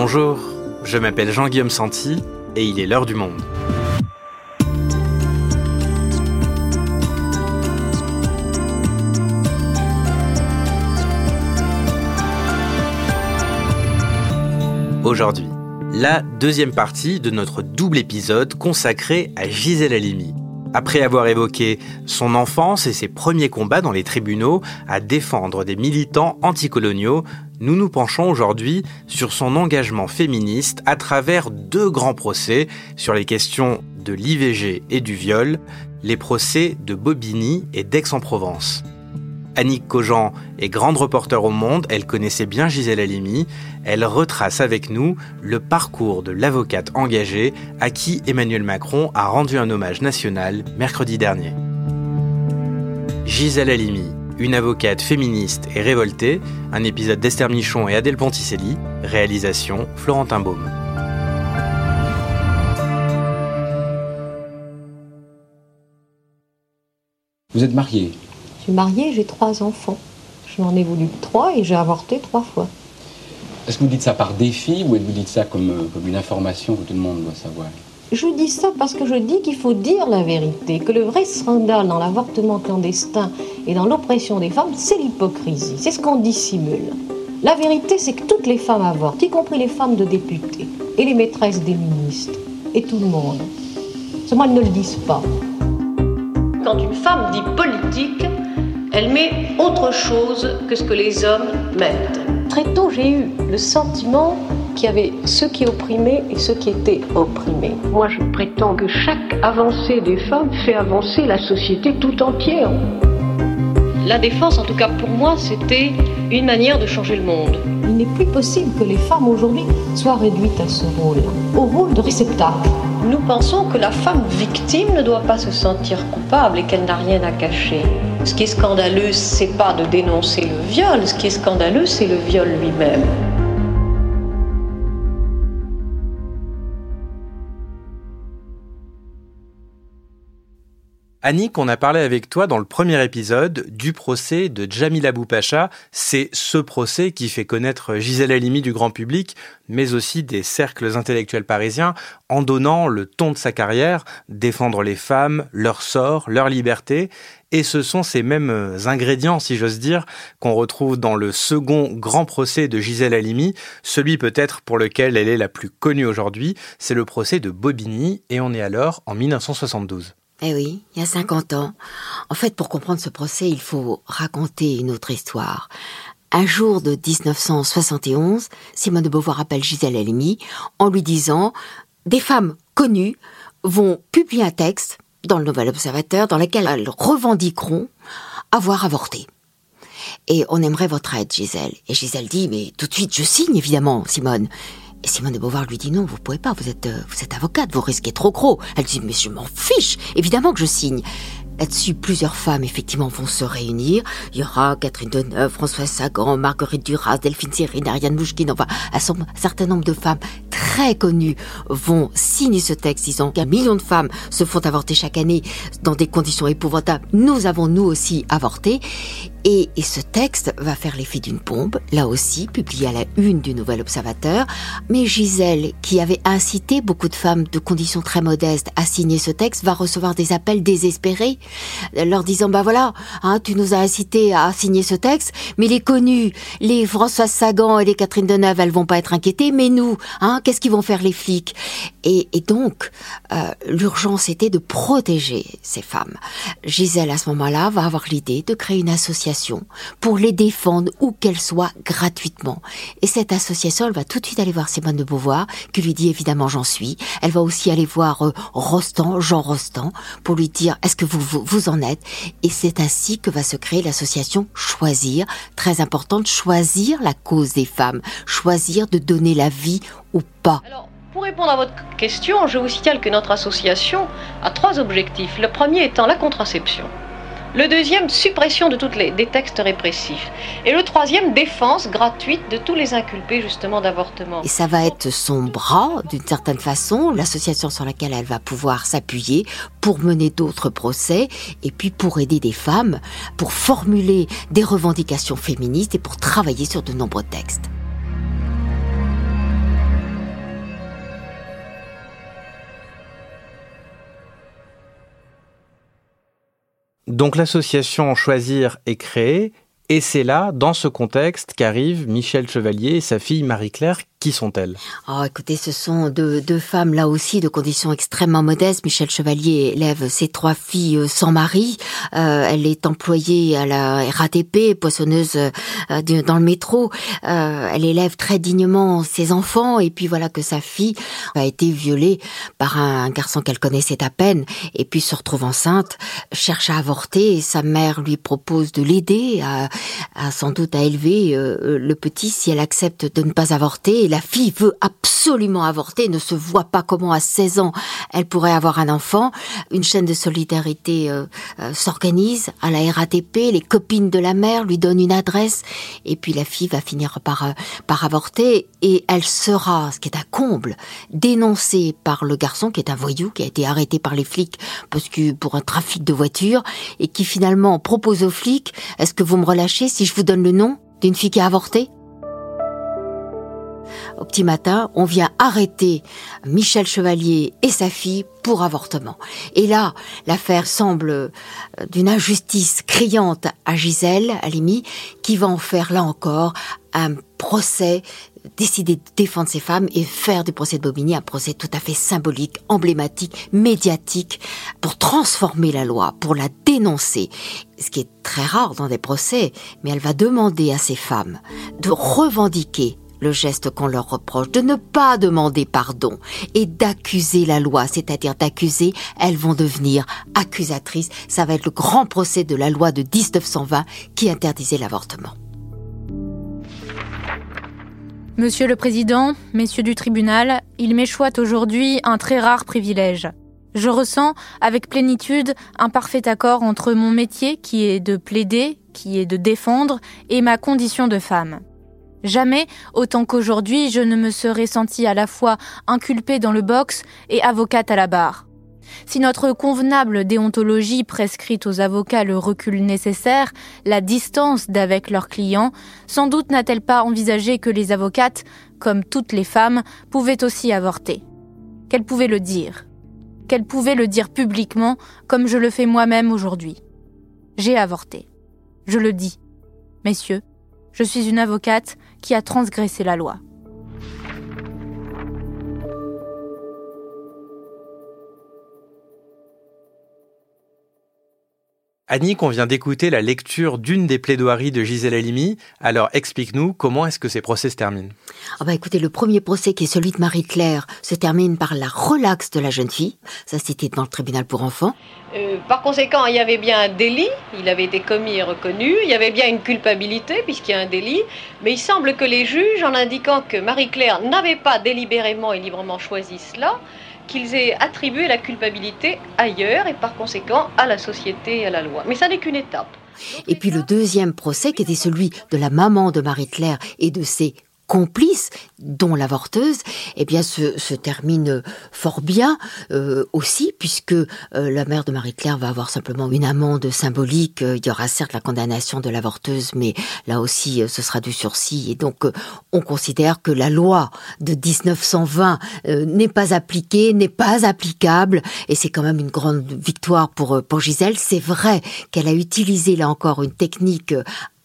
Bonjour, je m'appelle Jean-Guillaume Santi et il est l'heure du monde. Aujourd'hui, la deuxième partie de notre double épisode consacré à Gisèle Halimi. Après avoir évoqué son enfance et ses premiers combats dans les tribunaux à défendre des militants anticoloniaux, nous nous penchons aujourd'hui sur son engagement féministe à travers deux grands procès sur les questions de l'IVG et du viol, les procès de Bobigny et d'Aix-en-Provence. Annick Cogent est grande reporter au Monde, elle connaissait bien Gisèle Halimi, elle retrace avec nous le parcours de l'avocate engagée à qui Emmanuel Macron a rendu un hommage national mercredi dernier. Gisèle Halimi, une avocate féministe et révoltée, un épisode d'Esther Michon et Adèle Ponticelli, réalisation Florentin Baume. Vous êtes mariée? Suis mariée, j'ai trois enfants. Je n'en ai voulu trois et j'ai avorté trois fois. Est-ce que vous dites ça par défi ou est-ce que vous dites ça comme, euh, comme une information que tout le monde doit savoir? Je dis ça parce que je dis qu'il faut dire la vérité, que le vrai scandale dans l'avortement clandestin et dans l'oppression des femmes, c'est l'hypocrisie, c'est ce qu'on dissimule. La vérité, c'est que toutes les femmes avortent, y compris les femmes de députés et les maîtresses des ministres et tout le monde. Seulement, elles ne le disent pas. Quand une femme dit politique, elle met autre chose que ce que les hommes mettent. Très tôt, j'ai eu le sentiment qu'il y avait ceux qui opprimaient et ceux qui étaient opprimés. Moi, je prétends que chaque avancée des femmes fait avancer la société tout entière. La défense, en tout cas pour moi, c'était une manière de changer le monde. Il n'est plus possible que les femmes aujourd'hui soient réduites à ce rôle, au rôle de réceptacle. Nous pensons que la femme victime ne doit pas se sentir coupable et qu'elle n'a rien à cacher. Ce qui est scandaleux, c'est pas de dénoncer le viol, ce qui est scandaleux, c'est le viol lui-même. Annick, on a parlé avec toi dans le premier épisode du procès de Jamila Boupacha. C'est ce procès qui fait connaître Gisèle Halimi du grand public, mais aussi des cercles intellectuels parisiens, en donnant le ton de sa carrière, défendre les femmes, leur sort, leur liberté. Et ce sont ces mêmes ingrédients, si j'ose dire, qu'on retrouve dans le second grand procès de Gisèle Halimi, celui peut-être pour lequel elle est la plus connue aujourd'hui, c'est le procès de Bobigny, et on est alors en 1972. Eh oui, il y a 50 ans. En fait, pour comprendre ce procès, il faut raconter une autre histoire. Un jour de 1971, Simone de Beauvoir appelle Gisèle Halimi en lui disant des femmes connues vont publier un texte dans le Nouvel Observateur dans lequel elles revendiqueront avoir avorté. Et on aimerait votre aide, Gisèle. Et Gisèle dit, mais tout de suite, je signe, évidemment, Simone. Et Simone de Beauvoir lui dit non, vous pouvez pas, vous êtes, euh, vous êtes avocate, vous risquez trop gros. Elle dit mais je m'en fiche, évidemment que je signe. Là-dessus, plusieurs femmes, effectivement, vont se réunir. Il y aura Catherine Deneuve, Françoise Sagan, Marguerite Duras, Delphine Sérine, Ariane Mouchkine, enfin, un certain nombre de femmes très connues vont signer ce texte disant qu'un million de femmes se font avorter chaque année dans des conditions épouvantables. Nous avons, nous aussi, avorté. Et, ce texte va faire l'effet d'une bombe, là aussi, publié à la une du Nouvel Observateur. Mais Gisèle, qui avait incité beaucoup de femmes de conditions très modestes à signer ce texte, va recevoir des appels désespérés, leur disant, bah voilà, hein, tu nous as incité à signer ce texte, mais les connus, les Françoise Sagan et les Catherine Deneuve, elles vont pas être inquiétées, mais nous, hein, qu'est-ce qu'ils vont faire les flics? Et, donc, euh, l'urgence était de protéger ces femmes. Gisèle, à ce moment-là, va avoir l'idée de créer une association pour les défendre où qu'elles soient gratuitement. Et cette association, elle va tout de suite aller voir Simone de Beauvoir, qui lui dit évidemment j'en suis. Elle va aussi aller voir euh, Rostand, Jean Rostand, pour lui dire est-ce que vous, vous, vous en êtes Et c'est ainsi que va se créer l'association Choisir, très importante, choisir la cause des femmes, choisir de donner la vie ou pas. Pour répondre à votre question, je vous signale que notre association a trois objectifs. Le premier étant la contraception. Le deuxième, suppression de tous les des textes répressifs. Et le troisième, défense gratuite de tous les inculpés justement d'avortement. Et ça va être son bras, d'une certaine façon, l'association sur laquelle elle va pouvoir s'appuyer pour mener d'autres procès et puis pour aider des femmes, pour formuler des revendications féministes et pour travailler sur de nombreux textes. Donc l'association Choisir est créée et c'est là, dans ce contexte, qu'arrivent Michel Chevalier et sa fille Marie-Claire qui sont-elles? Oh, écoutez, ce sont deux, deux, femmes là aussi de conditions extrêmement modestes. Michel Chevalier élève ses trois filles euh, sans mari. Euh, elle est employée à la RATP, poissonneuse euh, dans le métro. Euh, elle élève très dignement ses enfants et puis voilà que sa fille a été violée par un garçon qu'elle connaissait à peine et puis se retrouve enceinte, cherche à avorter sa mère lui propose de l'aider à, à, sans doute à élever euh, le petit si elle accepte de ne pas avorter la fille veut absolument avorter, ne se voit pas comment à 16 ans elle pourrait avoir un enfant. Une chaîne de solidarité euh, euh, s'organise à la RATP, les copines de la mère lui donnent une adresse et puis la fille va finir par, euh, par avorter et elle sera, ce qui est un comble, dénoncée par le garçon qui est un voyou, qui a été arrêté par les flics parce que pour un trafic de voitures et qui finalement propose aux flics, est-ce que vous me relâchez si je vous donne le nom d'une fille qui a avorté? Au petit matin, on vient arrêter Michel Chevalier et sa fille pour avortement. Et là, l'affaire semble euh, d'une injustice criante à Gisèle Halimi, qui va en faire là encore un procès, décider de défendre ces femmes et faire du procès de Bobigny un procès tout à fait symbolique, emblématique, médiatique, pour transformer la loi, pour la dénoncer. Ce qui est très rare dans des procès, mais elle va demander à ces femmes de revendiquer le geste qu'on leur reproche, de ne pas demander pardon et d'accuser la loi, c'est-à-dire d'accuser, elles vont devenir accusatrices. Ça va être le grand procès de la loi de 1920 qui interdisait l'avortement. Monsieur le Président, Messieurs du tribunal, il m'échoit aujourd'hui un très rare privilège. Je ressens avec plénitude un parfait accord entre mon métier qui est de plaider, qui est de défendre, et ma condition de femme. Jamais, autant qu'aujourd'hui, je ne me serais sentie à la fois inculpée dans le box et avocate à la barre. Si notre convenable déontologie prescrit aux avocats le recul nécessaire, la distance d'avec leurs clients, sans doute n'a-t-elle pas envisagé que les avocates, comme toutes les femmes, pouvaient aussi avorter. Qu'elles pouvaient le dire. Qu'elles pouvaient le dire publiquement, comme je le fais moi-même aujourd'hui. J'ai avorté. Je le dis. Messieurs, je suis une avocate qui a transgressé la loi. Annick, on vient d'écouter la lecture d'une des plaidoiries de Gisèle Halimi. Alors explique-nous comment est-ce que ces procès se terminent ah bah Écoutez, le premier procès qui est celui de Marie-Claire se termine par la relaxe de la jeune fille. Ça c'était dans le tribunal pour enfants. Euh, par conséquent, il y avait bien un délit, il avait été commis et reconnu, il y avait bien une culpabilité puisqu'il y a un délit, mais il semble que les juges, en indiquant que Marie-Claire n'avait pas délibérément et librement choisi cela, qu'ils aient attribué la culpabilité ailleurs et par conséquent à la société et à la loi. Mais ça n'est qu'une étape. Et puis le deuxième procès, qui était celui de la maman de Marie-Claire et de ses complice, dont l'avorteuse, eh bien, se, se, termine fort bien euh, aussi, puisque euh, la mère de Marie-Claire va avoir simplement une amende symbolique. Il y aura certes la condamnation de l'avorteuse, mais là aussi, euh, ce sera du sursis. Et donc, euh, on considère que la loi de 1920 euh, n'est pas appliquée, n'est pas applicable, et c'est quand même une grande victoire pour, pour Gisèle. C'est vrai qu'elle a utilisé là encore une technique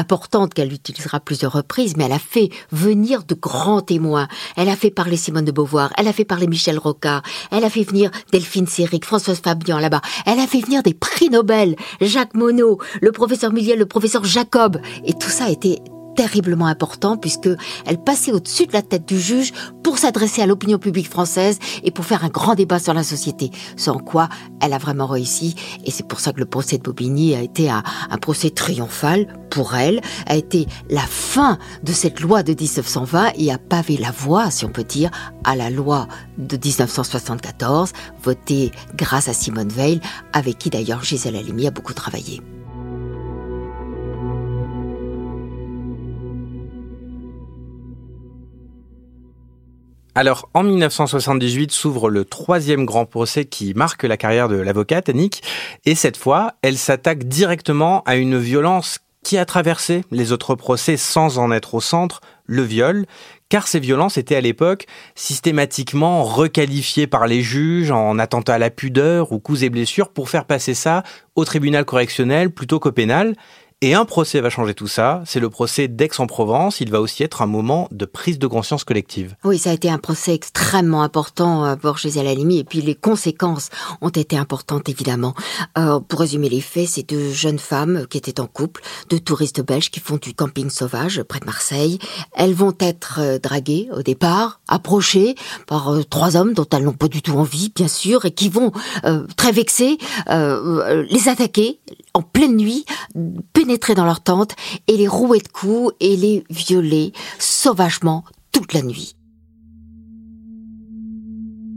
importante qu'elle utilisera plusieurs reprises, mais elle a fait venir de grands témoins. Elle a fait parler Simone de Beauvoir, elle a fait parler Michel Rocard, elle a fait venir Delphine Séric, Françoise Fabian là-bas, elle a fait venir des prix Nobel, Jacques Monod, le professeur Milliel, le professeur Jacob, et tout ça a été terriblement important puisque elle passait au-dessus de la tête du juge pour s'adresser à l'opinion publique française et pour faire un grand débat sur la société. Sans quoi elle a vraiment réussi et c'est pour ça que le procès de Bobigny a été un, un procès triomphal pour elle, a été la fin de cette loi de 1920 et a pavé la voie, si on peut dire, à la loi de 1974, votée grâce à Simone Veil, avec qui d'ailleurs Gisèle Halimi a beaucoup travaillé. Alors, en 1978 s'ouvre le troisième grand procès qui marque la carrière de l'avocate, Annick, et cette fois, elle s'attaque directement à une violence qui a traversé les autres procès sans en être au centre, le viol, car ces violences étaient à l'époque systématiquement requalifiées par les juges en attentat à la pudeur ou coups et blessures pour faire passer ça au tribunal correctionnel plutôt qu'au pénal, et un procès va changer tout ça, c'est le procès d'Aix-en-Provence. Il va aussi être un moment de prise de conscience collective. Oui, ça a été un procès extrêmement important euh, pour Gisèle Halimi et puis les conséquences ont été importantes évidemment. Euh, pour résumer les faits, c'est deux jeunes femmes qui étaient en couple, deux touristes belges qui font du camping sauvage près de Marseille. Elles vont être euh, draguées au départ, approchées par trois hommes dont elles n'ont pas du tout envie, bien sûr, et qui vont très vexées les attaquer en pleine nuit, pénétrer dans leur tente et les rouer de coups et les violer sauvagement toute la nuit.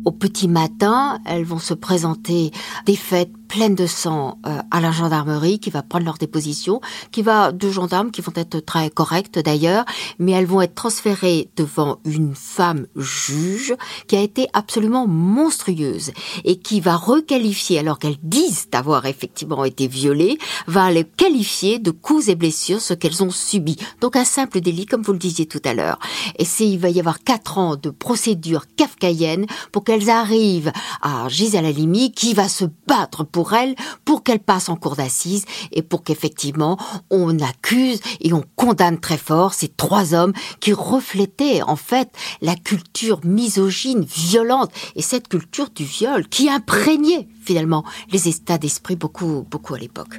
Au petit matin, elles vont se présenter défaites pleine de sang euh, à la gendarmerie qui va prendre leur déposition, qui va deux gendarmes qui vont être très correctes d'ailleurs, mais elles vont être transférées devant une femme juge qui a été absolument monstrueuse et qui va requalifier alors qu'elles disent avoir effectivement été violées, va les qualifier de coups et blessures ce qu'elles ont subi. Donc un simple délit comme vous le disiez tout à l'heure. Et c'est il va y avoir quatre ans de procédure kafkaïenne pour qu'elles arrivent à Gisèle Halimi qui va se battre pour elle, pour qu'elle passe en cour d'assises et pour qu'effectivement on accuse et on condamne très fort ces trois hommes qui reflétaient en fait la culture misogyne, violente et cette culture du viol qui imprégnait finalement les états d'esprit beaucoup, beaucoup à l'époque.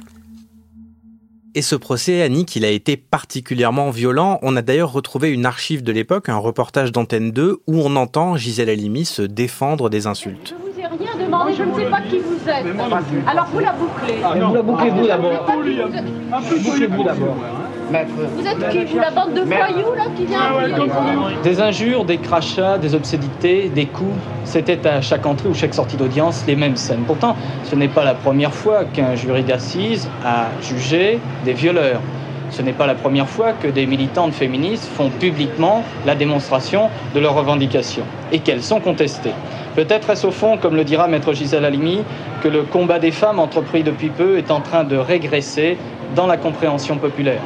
Et ce procès, Annick, il a été particulièrement violent. On a d'ailleurs retrouvé une archive de l'époque, un reportage d'Antenne 2, où on entend Gisèle Halimi se défendre des insultes demandé, je ne sais pas qui vous êtes. Alors vous la bouclez. Ah, vous la bouclez vous d'abord. Bouclez-vous d'abord. Vous êtes qui Vous la bande de voyous là qui vient ah Des injures, des crachats, des obscénités, des coups. C'était à chaque entrée ou chaque sortie d'audience les mêmes scènes. Pourtant, ce n'est pas la première fois qu'un jury d'assises a jugé des violeurs. Ce n'est pas la première fois que des militantes féministes font publiquement la démonstration de leurs revendications et qu'elles sont contestées. Peut-être est-ce au fond, comme le dira maître Gisèle Halimi, que le combat des femmes entrepris depuis peu est en train de régresser dans la compréhension populaire.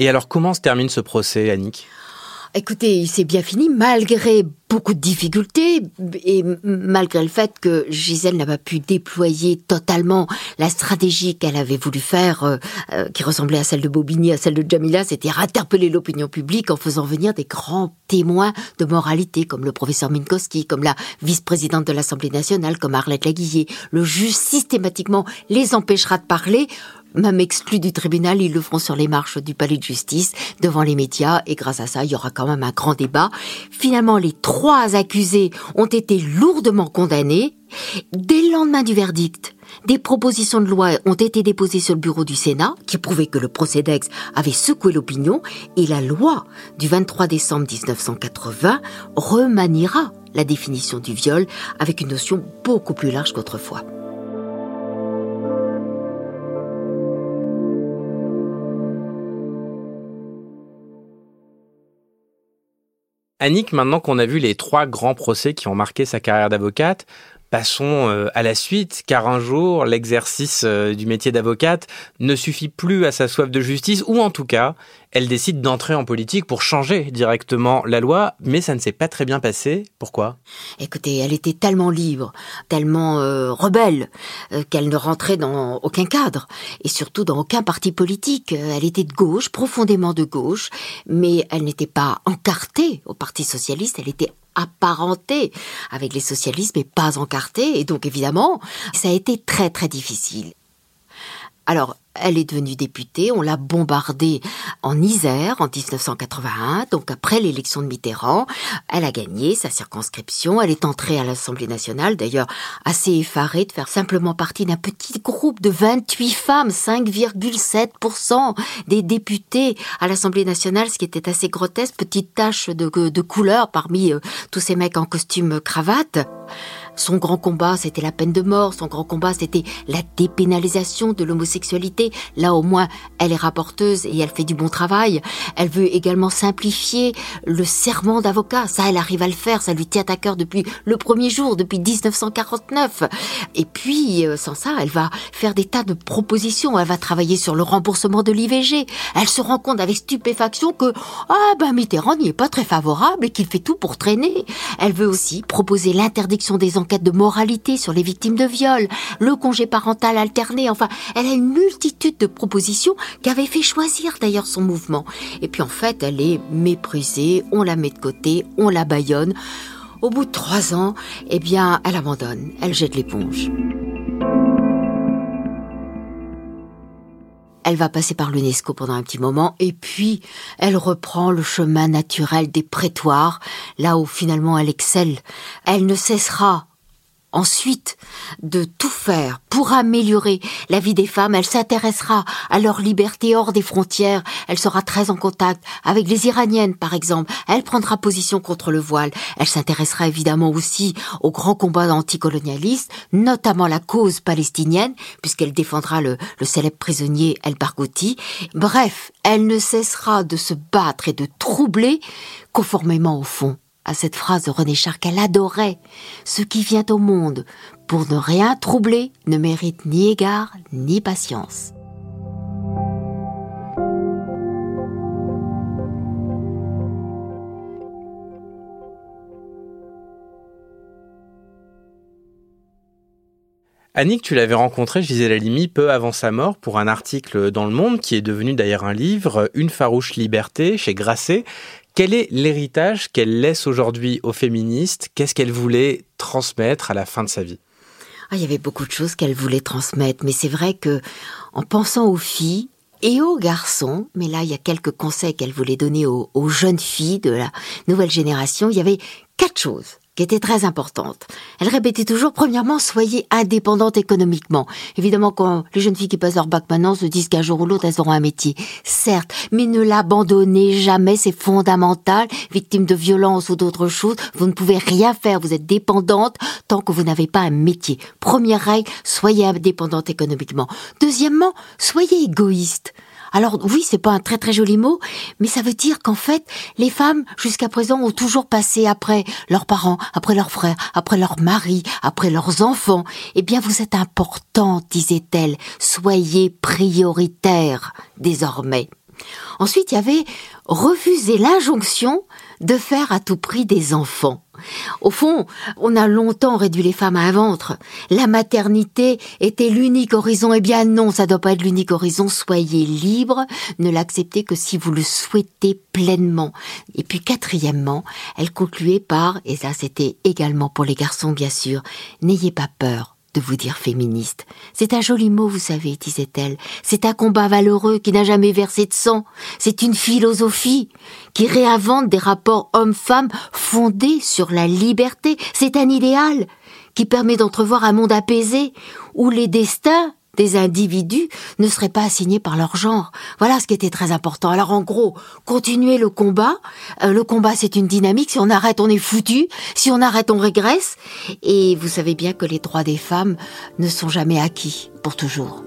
Et alors comment se termine ce procès, Annick? Écoutez, il s'est bien fini malgré beaucoup de difficultés et malgré le fait que Gisèle n'a pas pu déployer totalement la stratégie qu'elle avait voulu faire, euh, euh, qui ressemblait à celle de Bobigny, à celle de Jamila, c'était interpeller l'opinion publique en faisant venir des grands témoins de moralité comme le professeur Minkowski, comme la vice-présidente de l'Assemblée nationale, comme Arlette Laguillet. Le juge systématiquement les empêchera de parler même exclus du tribunal, ils le feront sur les marches du palais de justice, devant les médias, et grâce à ça, il y aura quand même un grand débat. Finalement, les trois accusés ont été lourdement condamnés. Dès le lendemain du verdict, des propositions de loi ont été déposées sur le bureau du Sénat qui prouvaient que le procès d'Aix avait secoué l'opinion et la loi du 23 décembre 1980 remaniera la définition du viol avec une notion beaucoup plus large qu'autrefois. Annick, maintenant qu'on a vu les trois grands procès qui ont marqué sa carrière d'avocate, Passons euh, à la suite, car un jour, l'exercice euh, du métier d'avocate ne suffit plus à sa soif de justice, ou en tout cas, elle décide d'entrer en politique pour changer directement la loi, mais ça ne s'est pas très bien passé. Pourquoi? Écoutez, elle était tellement libre, tellement euh, rebelle, qu'elle ne rentrait dans aucun cadre, et surtout dans aucun parti politique. Elle était de gauche, profondément de gauche, mais elle n'était pas encartée au Parti socialiste, elle était apparenté avec les socialistes, mais pas encarté. Et donc, évidemment, ça a été très, très difficile. Alors, elle est devenue députée, on l'a bombardée en Isère en 1981, donc après l'élection de Mitterrand. Elle a gagné sa circonscription, elle est entrée à l'Assemblée nationale, d'ailleurs assez effarée de faire simplement partie d'un petit groupe de 28 femmes, 5,7% des députés à l'Assemblée nationale, ce qui était assez grotesque, petite tache de, couleur parmi euh, tous ces mecs en costume cravate. Son grand combat, c'était la peine de mort. Son grand combat, c'était la dépénalisation de l'homosexualité. Là, au moins, elle est rapporteuse et elle fait du bon travail. Elle veut également simplifier le serment d'avocat. Ça, elle arrive à le faire. Ça lui tient à cœur depuis le premier jour, depuis 1949. Et puis, euh, sans ça, elle va faire des tas de propositions. Elle va travailler sur le remboursement de l'IVG. Elle se rend compte avec stupéfaction que, ah, ben, Mitterrand n'y est pas très favorable et qu'il fait tout pour traîner. Elle veut aussi proposer l'interdiction des enquêtes de moralité sur les victimes de viol, le congé parental alterné, enfin, elle a une multitude de propositions qui avaient fait choisir d'ailleurs son mouvement. Et puis en fait, elle est méprisée, on la met de côté, on la baillonne. Au bout de trois ans, eh bien, elle abandonne, elle jette l'éponge. Elle va passer par l'UNESCO pendant un petit moment et puis elle reprend le chemin naturel des prétoires, là où finalement elle excelle. Elle ne cessera ensuite de tout faire pour améliorer la vie des femmes. Elle s'intéressera à leur liberté hors des frontières. Elle sera très en contact avec les Iraniennes, par exemple. Elle prendra position contre le voile. Elle s'intéressera évidemment aussi aux grands combats anticolonialistes, notamment la cause palestinienne, puisqu'elle défendra le, le célèbre prisonnier El Barghouti. Bref, elle ne cessera de se battre et de troubler conformément au fond à cette phrase de René Char qu'elle adorait. Ce qui vient au monde pour ne rien troubler ne mérite ni égard ni patience. Annick, tu l'avais rencontré, Gisèle Halimi, peu avant sa mort pour un article dans Le Monde qui est devenu d'ailleurs un livre, Une farouche liberté, chez Grasset. Quel est l'héritage qu'elle laisse aujourd'hui aux féministes? Qu'est-ce qu'elle voulait transmettre à la fin de sa vie? Ah, Il y avait beaucoup de choses qu'elle voulait transmettre, mais c'est vrai que en pensant aux filles, et aux garçons, mais là il y a quelques conseils qu'elle voulait donner aux, aux, jeunes filles de la nouvelle génération, il y avait quatre choses qui était très importante. Elle répétait toujours, premièrement, soyez indépendante économiquement. Évidemment, quand les jeunes filles qui passent leur bac maintenant se disent qu'un jour ou l'autre, elles auront un métier. Certes, mais ne l'abandonnez jamais, c'est fondamental. Victime de violence ou d'autres choses, vous ne pouvez rien faire, vous êtes dépendante tant que vous n'avez pas un métier. Première règle, soyez indépendante économiquement. Deuxièmement, soyez égoïste. Alors oui, c'est pas un très très joli mot, mais ça veut dire qu'en fait, les femmes jusqu'à présent ont toujours passé après leurs parents, après leurs frères, après leurs maris, après leurs enfants. Eh bien, vous êtes important, disait-elle. Soyez prioritaire désormais. Ensuite, il y avait refuser l'injonction de faire à tout prix des enfants. Au fond, on a longtemps réduit les femmes à un ventre. La maternité était l'unique horizon. Eh bien non, ça doit pas être l'unique horizon. Soyez libre, ne l'acceptez que si vous le souhaitez pleinement. Et puis quatrièmement, elle concluait par, et ça c'était également pour les garçons bien sûr, n'ayez pas peur de vous dire féministe. C'est un joli mot, vous savez, disait-elle. C'est un combat valeureux qui n'a jamais versé de sang. C'est une philosophie qui réinvente des rapports hommes-femmes fondés sur la liberté. C'est un idéal qui permet d'entrevoir un monde apaisé où les destins des individus ne seraient pas assignés par leur genre. Voilà ce qui était très important. Alors en gros, continuer le combat. Euh, le combat, c'est une dynamique. Si on arrête, on est foutu. Si on arrête, on régresse. Et vous savez bien que les droits des femmes ne sont jamais acquis pour toujours.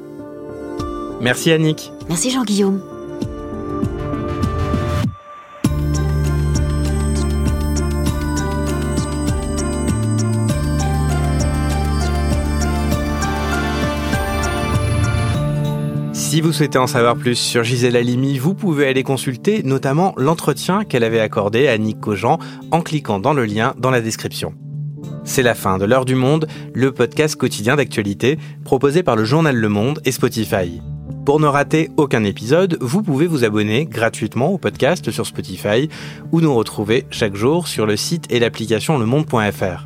Merci Annick. Merci Jean-Guillaume. Si vous souhaitez en savoir plus sur Gisèle Halimi, vous pouvez aller consulter notamment l'entretien qu'elle avait accordé à Nick Cogent en cliquant dans le lien dans la description. C'est la fin de l'heure du monde, le podcast quotidien d'actualité proposé par le journal Le Monde et Spotify. Pour ne rater aucun épisode, vous pouvez vous abonner gratuitement au podcast sur Spotify ou nous retrouver chaque jour sur le site et l'application lemonde.fr.